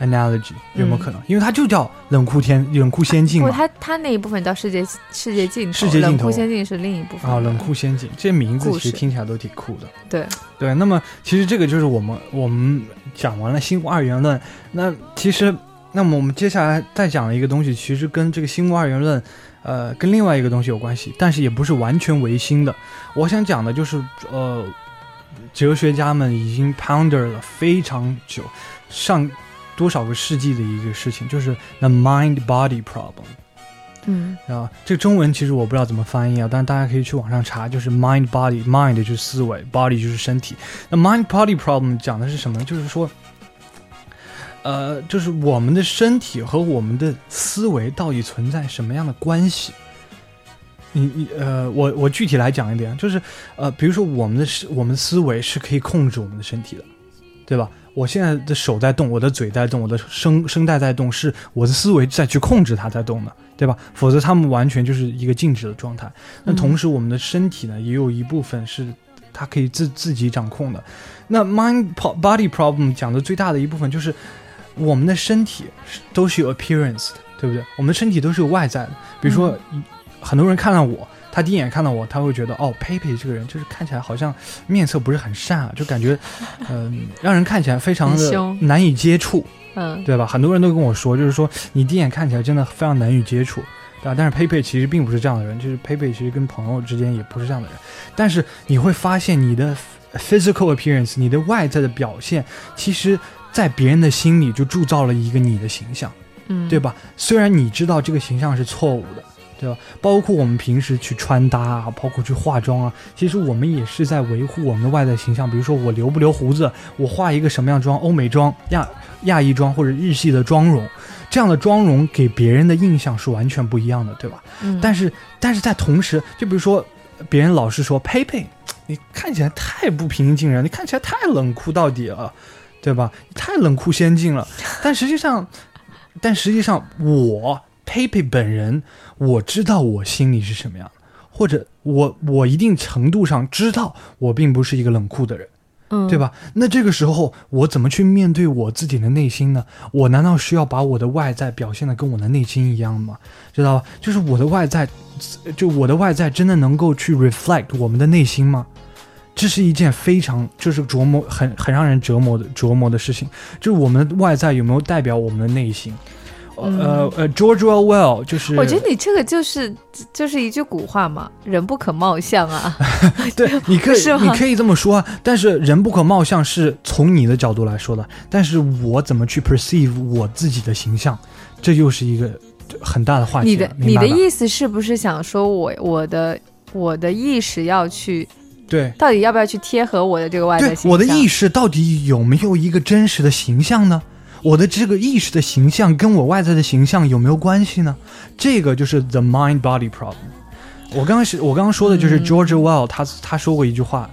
analogy，有没有可能？因为它就叫冷酷天、冷酷仙境不，嘛。他他那一部分叫世界世界尽头，世界尽头冷酷仙境是另一部分啊，的冷酷仙境这些名字其实听起来都挺酷的。对，对，那么其实这个就是我们我们讲完了新物二元论，那其实那么我们接下来再讲的一个东西，其实跟这个新物二元论，呃，跟另外一个东西有关系，但是也不是完全唯心的。我想讲的就是呃，哲学家们已经 ponder 了非常久，上多少个世纪的一个事情，就是 the mind body problem。嗯啊，这个中文其实我不知道怎么翻译啊，但是大家可以去网上查，就是 mind body mind 就是思维，body 就是身体。那 mind body problem 讲的是什么呢？就是说，呃，就是我们的身体和我们的思维到底存在什么样的关系？你你呃，我我具体来讲一点，就是呃，比如说我们的思我们思维是可以控制我们的身体的，对吧？我现在的手在动，我的嘴在动，我的声声带在动，是我的思维在去控制它在动的，对吧？否则他们完全就是一个静止的状态。那同时，我们的身体呢，也有一部分是它可以自自己掌控的。那 mind body problem 讲的最大的一部分就是我们的身体都是有 appearance 的，对不对？我们的身体都是有外在的，比如说、很多人看到我。他第一眼看到我，他会觉得哦，佩佩这个人就是看起来好像面色不是很善啊，就感觉，嗯、让人看起来非常的难以接触。嗯对吧？很多人都跟我说，就是说你第一眼看起来真的非常难以接触，对吧？但是佩佩其实并不是这样的人，就是佩佩其实跟朋友之间也不是这样的人。但是你会发现你的 physical appearance，你的外在的表现，其实在别人的心里就铸造了一个你的形象，嗯，对吧？虽然你知道这个形象是错误的，对吧？包括我们平时去穿搭啊，包括去化妆啊，其实我们也是在维护我们的外在形象。比如说我留不留胡子，我化一个什么样妆，欧美妆、亚亚裔妆或者日系的妆容，这样的妆容给别人的印象是完全不一样的，对吧？嗯，但是，但是在同时，就比如说，别人老是说佩佩，你看起来太不平易近人，你看起来太冷酷到底了，对吧？太冷酷先进了。但实际上，但实际上，我佩佩本人，我知道我心里是什么样的，或者我我一定程度上知道我并不是一个冷酷的人。嗯，对？吧？那这个时候我怎么去面对我自己的内心呢？我难道需要把我的外在表现的跟我的内心一样吗？知道吧？就是我的外在，就我的外在真的能够去 reflect 我们的内心吗？这是一件非常就是琢磨很很让人折磨的琢磨的事情，就是我们的外在有没有代表我们的内心？呃呃，George Orwell 就是我觉得你这个就是就是一句古话嘛，人不可貌相啊。对，你可以你可以这么说啊，但是人不可貌相是从你的角度来说的，但是我怎么去 perceive 我自己的形象，这又是一个很大的话题你的你的意思是不是想说我我的我的意识要去对到底要不要去贴合我的这个外在形象？我的意识到底有没有一个真实的形象呢？我的这个意识的形象跟我外在的形象有没有关系呢？这个就是 the mind body problem。我刚开始我刚刚说的就是嗯 George Orwell，他他说过一句话，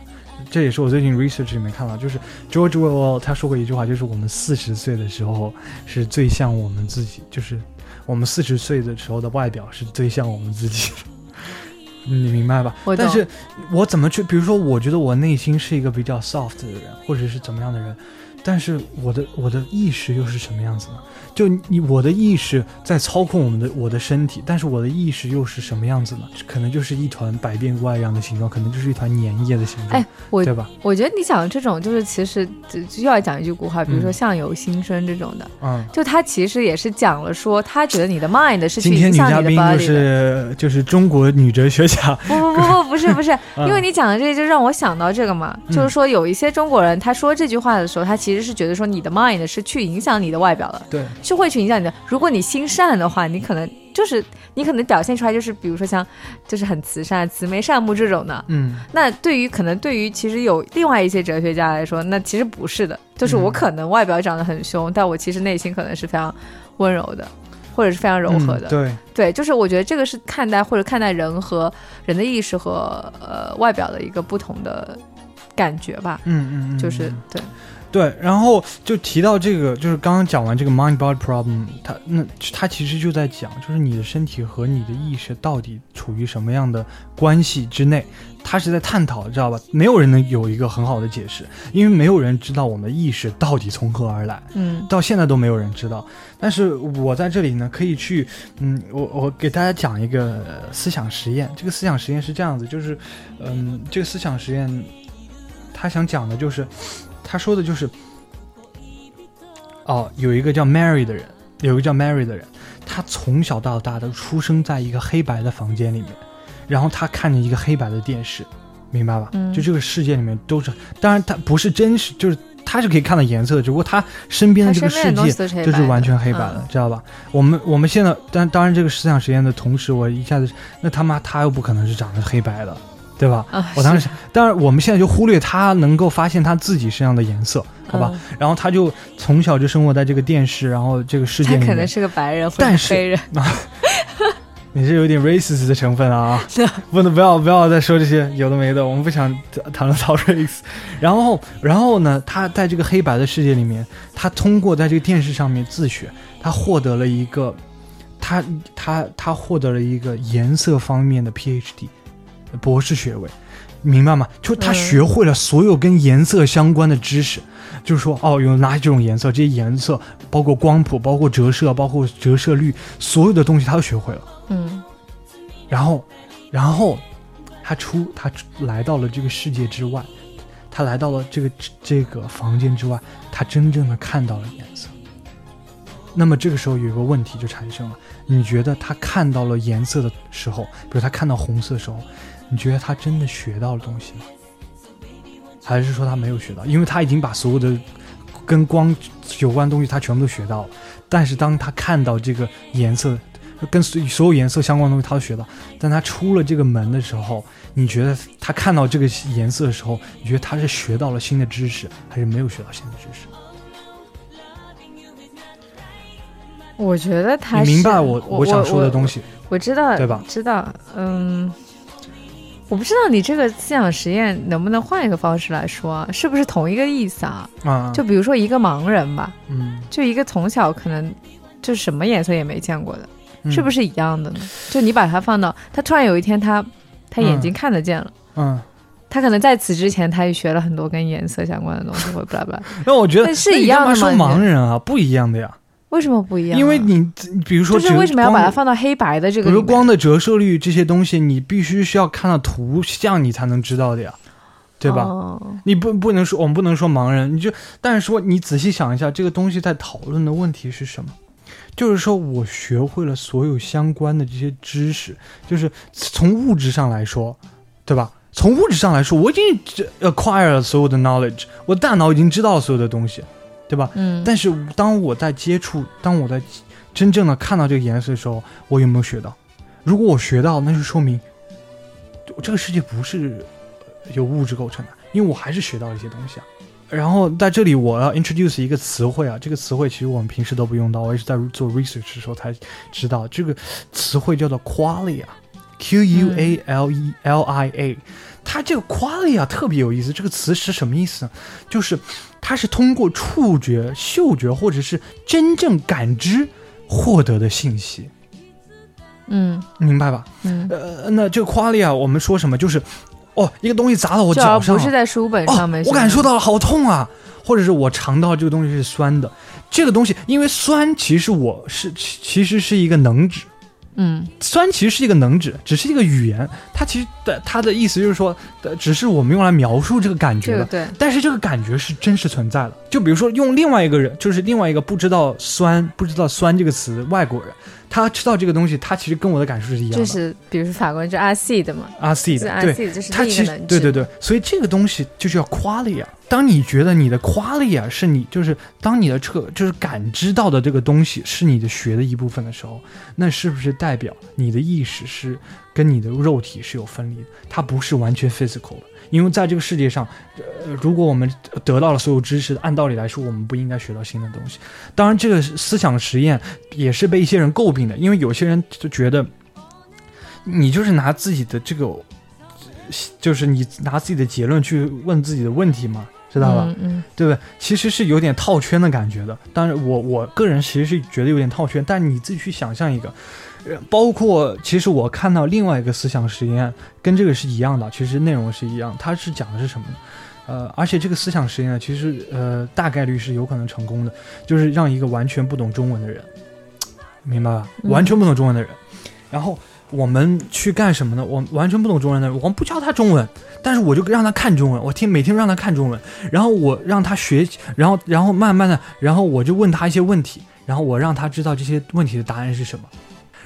这也是我最近 research 里面看到，就是 George Orwell 他说过一句话，就是我们四十岁的时候是最像我们自己，就是我们四十岁的时候的外表是最像我们自己的。你明白吧？但是我怎么去？比如说，我觉得我内心是一个比较 soft 的人，或者是怎么样的人，但是我的我的意识又是什么样子呢？就你我的意识在操控我们的我的身体，但是我的意识又是什么样子呢？可能就是一团百变怪一样的形状，可能就是一团粘液的形状，哎，我对吧？我觉得你讲的这种就是其实又要讲一句古话，比如说嗯相由心生这种的，嗯。就他其实也是讲了说，他觉得你的 mind 是去今天女影响你的嘉宾就。是就是中国女哲学家，不不不不不是不是，嗯因为你讲的这个就让我想到这个嘛，嗯就是说有一些中国人他说这句话的时候，他其实是觉得说你的 mind 是去影响你的外表的，对，是会去影响你的。如果你心善的话，你可能就是你可能表现出来就是比如说像就是很慈善、慈眉善目这种的。嗯，那对于可能对于其实有另外一些哲学家来说，那其实不是的，就是我嗯可能外表长得很凶，但我其实内心可能是非常温柔的，或者是非常柔和的。嗯对，对，就是我觉得这个是看待或者看待人和人的意识和呃外表的一个不同的感觉吧。嗯嗯嗯，就是嗯对，对，然后就提到这个，就是刚刚讲完这个 mind body problem，他那他其实就在讲，就是你的身体和你的意识到底处于什么样的关系之内，他是在探讨，知道吧？没有人能有一个很好的解释，因为没有人知道我们的意识到底从何而来。嗯到现在都没有人知道，但是我在这里呢，可以去，嗯，我我给大家讲一个、呃思想实验。这个思想实验是这样子，就是，嗯，这个思想实验，他想讲的就是，他说的就是，哦，有一个叫 Mary 的人，有一个叫 Mary 的人，他从小到大都出生在一个黑白的房间里面，然后他看着一个黑白的电视，明白吧？嗯就这个世界里面都是，当然他不是真实，就是他是可以看到颜色的，只不过他身边的这个世界就是完全黑白的，嗯知道吧？我们我们现在，但当然这个思想实验的同时，我一下子，那他妈他又不可能是长得黑白的，对吧？啊，我当时但是我们现在就忽略他能够发现他自己身上的颜色，好吧？嗯然后他就从小就生活在这个电视，然后这个世界里面，他可能是个白人或者但是黑人，你是有点 racist 的成分啊，不能不要不要再说这些有的没的，我们不想谈论到 race。然后然后呢，他在这个黑白的世界里面，他通过在这个电视上面自学，他获得了一个他他他获得了一个颜色方面的 PhD 博士学位。明白吗？就他嗯学会了所有跟颜色相关的知识，就是说，哦，有哪几种颜色，这些颜色包括光谱、包括折射、包括折射率，所有的东西他都学会了。嗯然后，然后他出他出来到了这个世界之外，他来到了这个这个房间之外，他真正的看到了颜色。那么这个时候有一个问题就产生了，你觉得他看到了颜色的时候，比如他看到红色的时候，你觉得他真的学到了东西吗？还是说他没有学到？因为他已经把所有的跟光有关的东西他全部都学到了，但是当他看到这个颜色，跟所所有颜色相关的东西他都学到，但他出了这个门的时候，你觉得他看到这个颜色的时候，你觉得他是学到了新的知识，还是没有学到新的知识？我觉得他你明白是我我想说的东西，西？我知道，对吧知道，嗯，我不知道你这个思想实验能不能换一个方式来说啊，是不是同一个意思啊？啊，就比如说一个盲人吧，嗯，就一个从小可能就什么颜色也没见过的，是不是？一样的呢？就你把他放到他突然有一天他他眼睛看得见了。嗯，他可能在此之前，他也学了很多跟颜色相关的东西，或者巴拉巴拉。那我觉得那是一样的吗盲人啊？不一样的呀，为什么不一样啊？因为你比如说折就是为什么要把它放到黑白的这个比？如光的折射率这些东西，你必须需要看到图像你才能知道的呀，对吧？哦你不不能说我们不能说盲人，你就但是说你仔细想一下，这个东西在讨论的问题是什么？就是说我学会了所有相关的这些知识，就是从物质上来说，对吧？从物质上来说，我已经 acquire 了所有的 knowledge，我大脑已经知道了所有的东西，对吧？嗯，但是当我在接触，当我在真正的看到这个颜色的时候，我有没有学到？如果我学到，那就说明这个世界不是呃由物质构成的，因为我还是学到了一些东西啊。然后在这里我要 introduce 一个词汇啊，这个词汇其实我们平时都不用到，我也是在做 research 的时候才知道，这个词汇叫做 qualia，Q U A L E L I A，、它这个 qualia 特别有意思，这个词是什么意思？呢？就是它是通过触觉、嗅觉或者是真正感知获得的信息，嗯。明白吧？嗯，呃，那这个 qualia 我们说什么？就是哦，一个东西砸到我脚上了，不是在书本上面哦，我感受到了好痛啊，或者是我尝到这个东西是酸的，这个东西因为酸其实我是其其实是一个能指，嗯酸其实是一个能指，只是一个语言，它其实的它的意思就是说，呃只是我们用来描述这个感觉的。这个对，但是这个感觉是真实存在的，就比如说用另外一个人，就是另外一个不知道酸不知道酸这个词外国人，他吃到这个东西，他其实跟我的感受是一样的。就是比如说法国人就 acid 嘛，阿 C 是的，对，acid 就是他其实对对对，所以这个东西就叫 qualia。当你觉得你的 qualia 是你就是当你的这个就是感知到的这个东西是你的学的一部分的时候，那是不是代表你的意识是跟你的肉体是有分离的？它不是完全 physical 的。因为在这个世界上，呃，如果我们得到了所有知识，按道理来说，我们不应该学到新的东西。当然，这个思想实验也是被一些人诟病的，因为有些人就觉得，你就是拿自己的这个就是你拿自己的结论去问自己的问题嘛，知道吧？嗯嗯对不对？其实是有点套圈的感觉的。当然我，我个人其实是觉得有点套圈，但你自己去想象一个，呃，包括其实我看到另外一个思想实验跟这个是一样的，其实内容是一样，它是讲的是什么呢？呃，而且这个思想实验，其实呃大概率是有可能成功的，就是让一个完全不懂中文的人，明白吧？完全不懂中文的人，然后我们去干什么呢？我完全不懂中文的人，我们不教他中文，但是我就让他看中文，我听每天让他看中文，然后我让他学，然后然后慢慢的，然后我就问他一些问题，然后我让他知道这些问题的答案是什么。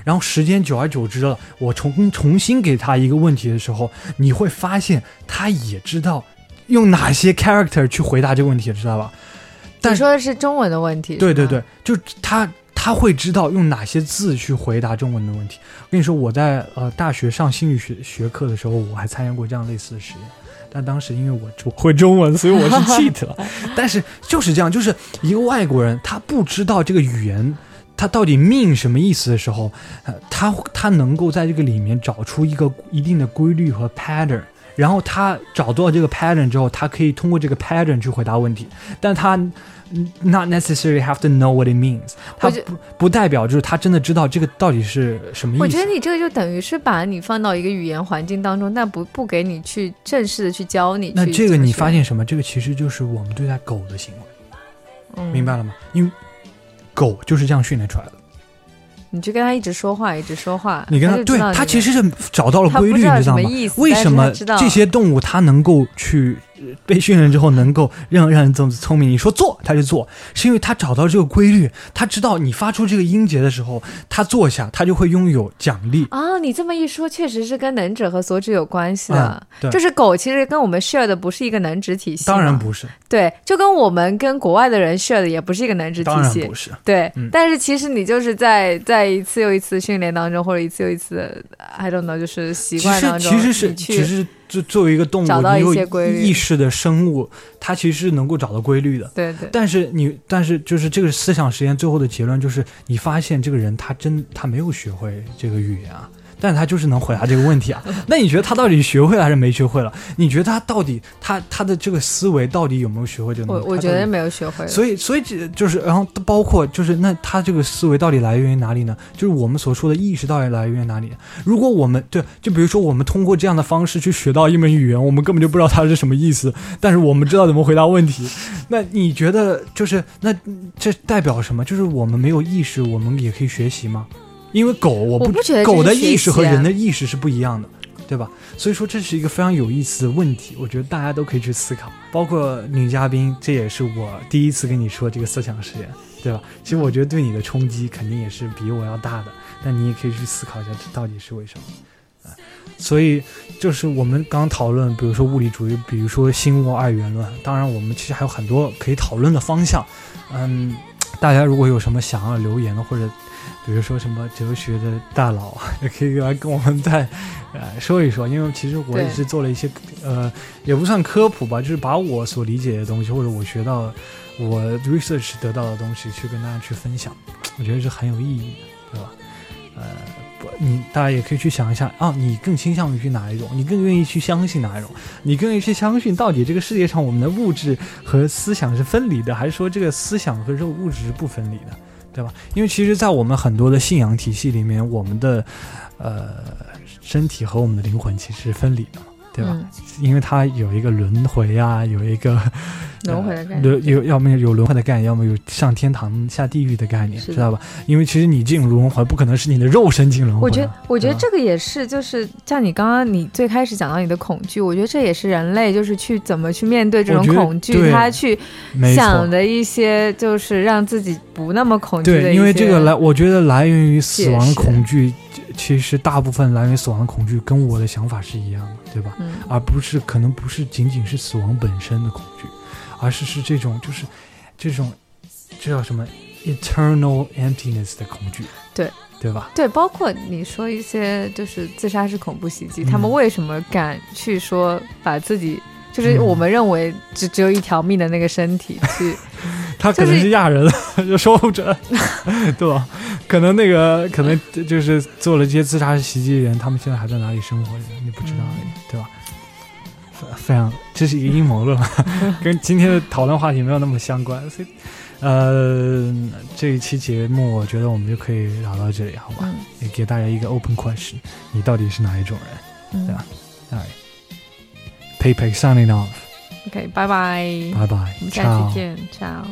然后时间久而久之了，我重重新给他一个问题的时候，你会发现他也知道用哪些 character 去回答这个问题，知道吧？但你说的是中文的问题，对对对，，就他他会知道用哪些字去回答中文的问题。我跟你说，我在呃大学上心理学学课的时候，我还参加过这样类似的实验。但当时因为我我会中文，所以我是 cheat 了。但是就是这样，就是一个外国人，他不知道这个语言它到底 mean 什么意思的时候，呃，他他能够在这个里面找出一个一定的规律和 pattern。然后他找到这个 pattern 之后，他可以通过这个 pattern 去回答问题，但他嗯 not necessarily have to know what it means。他不不代表就是他真的知道这个到底是什么意思。我觉得你这个就等于是把你放到一个语言环境当中，但不不给你去正式的去教你。那这个你发现什么？这个其实就是我们对待狗的行为，嗯明白了吗？因为狗就是这样训练出来的。你就跟他一直说话，一直说话，你跟它对他其实是找到了规律，知道你知道吗为什么这些动物它能够去呃被训练之后能够让让人这么聪明，你说做他就做，是因为他找到这个规律，他知道你发出这个音节的时候，他坐下，他就会拥有奖励。啊，你这么一说，确实是跟能指和所指有关系的。就是狗其实跟我们 share 的不是一个能指体系，当然。不是，对，就跟我们跟国外的人 share 的也不是一个能指体系当然不。是。对，嗯但是其实你就是在在一次又一次训练当中，或者一次又一次，I don't know，就是习惯当中，其实是其实就作为一个动物，找到一你有些规律意识的生物，它其实是能够找到规律的。对对但是你，但是就是这个思想实验最后的结论就是，你发现这个人他真他没有学会这个语言啊，但是他就是能回答这个问题啊。那你觉得他到底学会了还是没学会了？你觉得他到底他他的这个思维到底有没有学会这个东我我觉得没有学会。所以，所以这就是，然后包括就是，那他这个思维到底来源于哪里呢？就是我们所说的意识到底来源于哪里？如果我们对，就比如说我们通过这样的方式去学到一门语言，我们根本就不知道它是什么意思，但是我们知道怎么回答问题。那你觉得就是那这代表什么？就是我们没有意识，我们也可以学习吗？因为狗，我我不狗的意识和人的意识是不一样的。对吧？所以说这是一个非常有意思的问题，我觉得大家都可以去思考。包括女嘉宾，这也是我第一次跟你说这个思想实验，对吧？其实我觉得对你的冲击肯定也是比我要大的，但你也可以去思考一下，这到底是为什么。啊所以就是我们刚讨论，比如说物理主义，比如说新物二元论，当然我们其实还有很多可以讨论的方向。嗯，大家如果有什么想要留言的，或者比如说什么哲学的大佬，也可以来跟我们再呃说一说，因为其实我也是做了一些呃，也不算科普吧，就是把我所理解的东西，或者我学到我 research 得到的东西，去跟大家去分享，我觉得是很有意义的，对吧？呃，不，你大家也可以去想一下啊，你更倾向于去哪一种？你更愿意去相信哪一种？你更愿意去相信到底这个世界上我们的物质和思想是分离的，还是说这个思想和这个物质是不分离的？对吧？因为其实，在我们很多的信仰体系里面，我们的呃身体和我们的灵魂其实是分离的，对吧？嗯因为它有一个轮回啊，有一个 轮回的概念。轮有要么有轮回的概念，要么有上天堂下地狱的概念，知道吧？因为其实你进轮回，不可能是你的肉身进轮回啊。我觉得，我觉得这个也是，就是像你刚刚你最开始讲到你的恐惧，我觉得这也是人类就是去怎么去面对这种恐惧，他去想的一些就是让自己不那么恐惧的因为这个来，我觉得来源于死亡恐惧，其实大部分来源于死亡的恐惧，跟我的想法是一样的，对吧？嗯，而不是可能不是仅仅是死亡本身的恐惧，而是是这种就是这种这叫什么 eternal emptiness 的恐惧，对对吧？对，包括你说一些就是自杀式恐怖袭击，嗯他们为什么敢去说把自己？就是嗯我们认为只只有一条命的那个身体 去，他可能是是亚人，就说不准，对吧？可能那个可能就是做了这些自杀式袭击的人，他们现在还在哪里生活着，你不知道而已，对吧？非非常，这是一个阴谋论，跟今天的讨论话题没有那么相关，所以，呃，这一期节目我觉得我们就可以聊到这里，好吧？嗯也给大家一个 open question，你到底是哪一种人？嗯对吧哎，Pay Pay signing off， ，OK，拜拜，拜拜我们下，ciao 期见，ciao。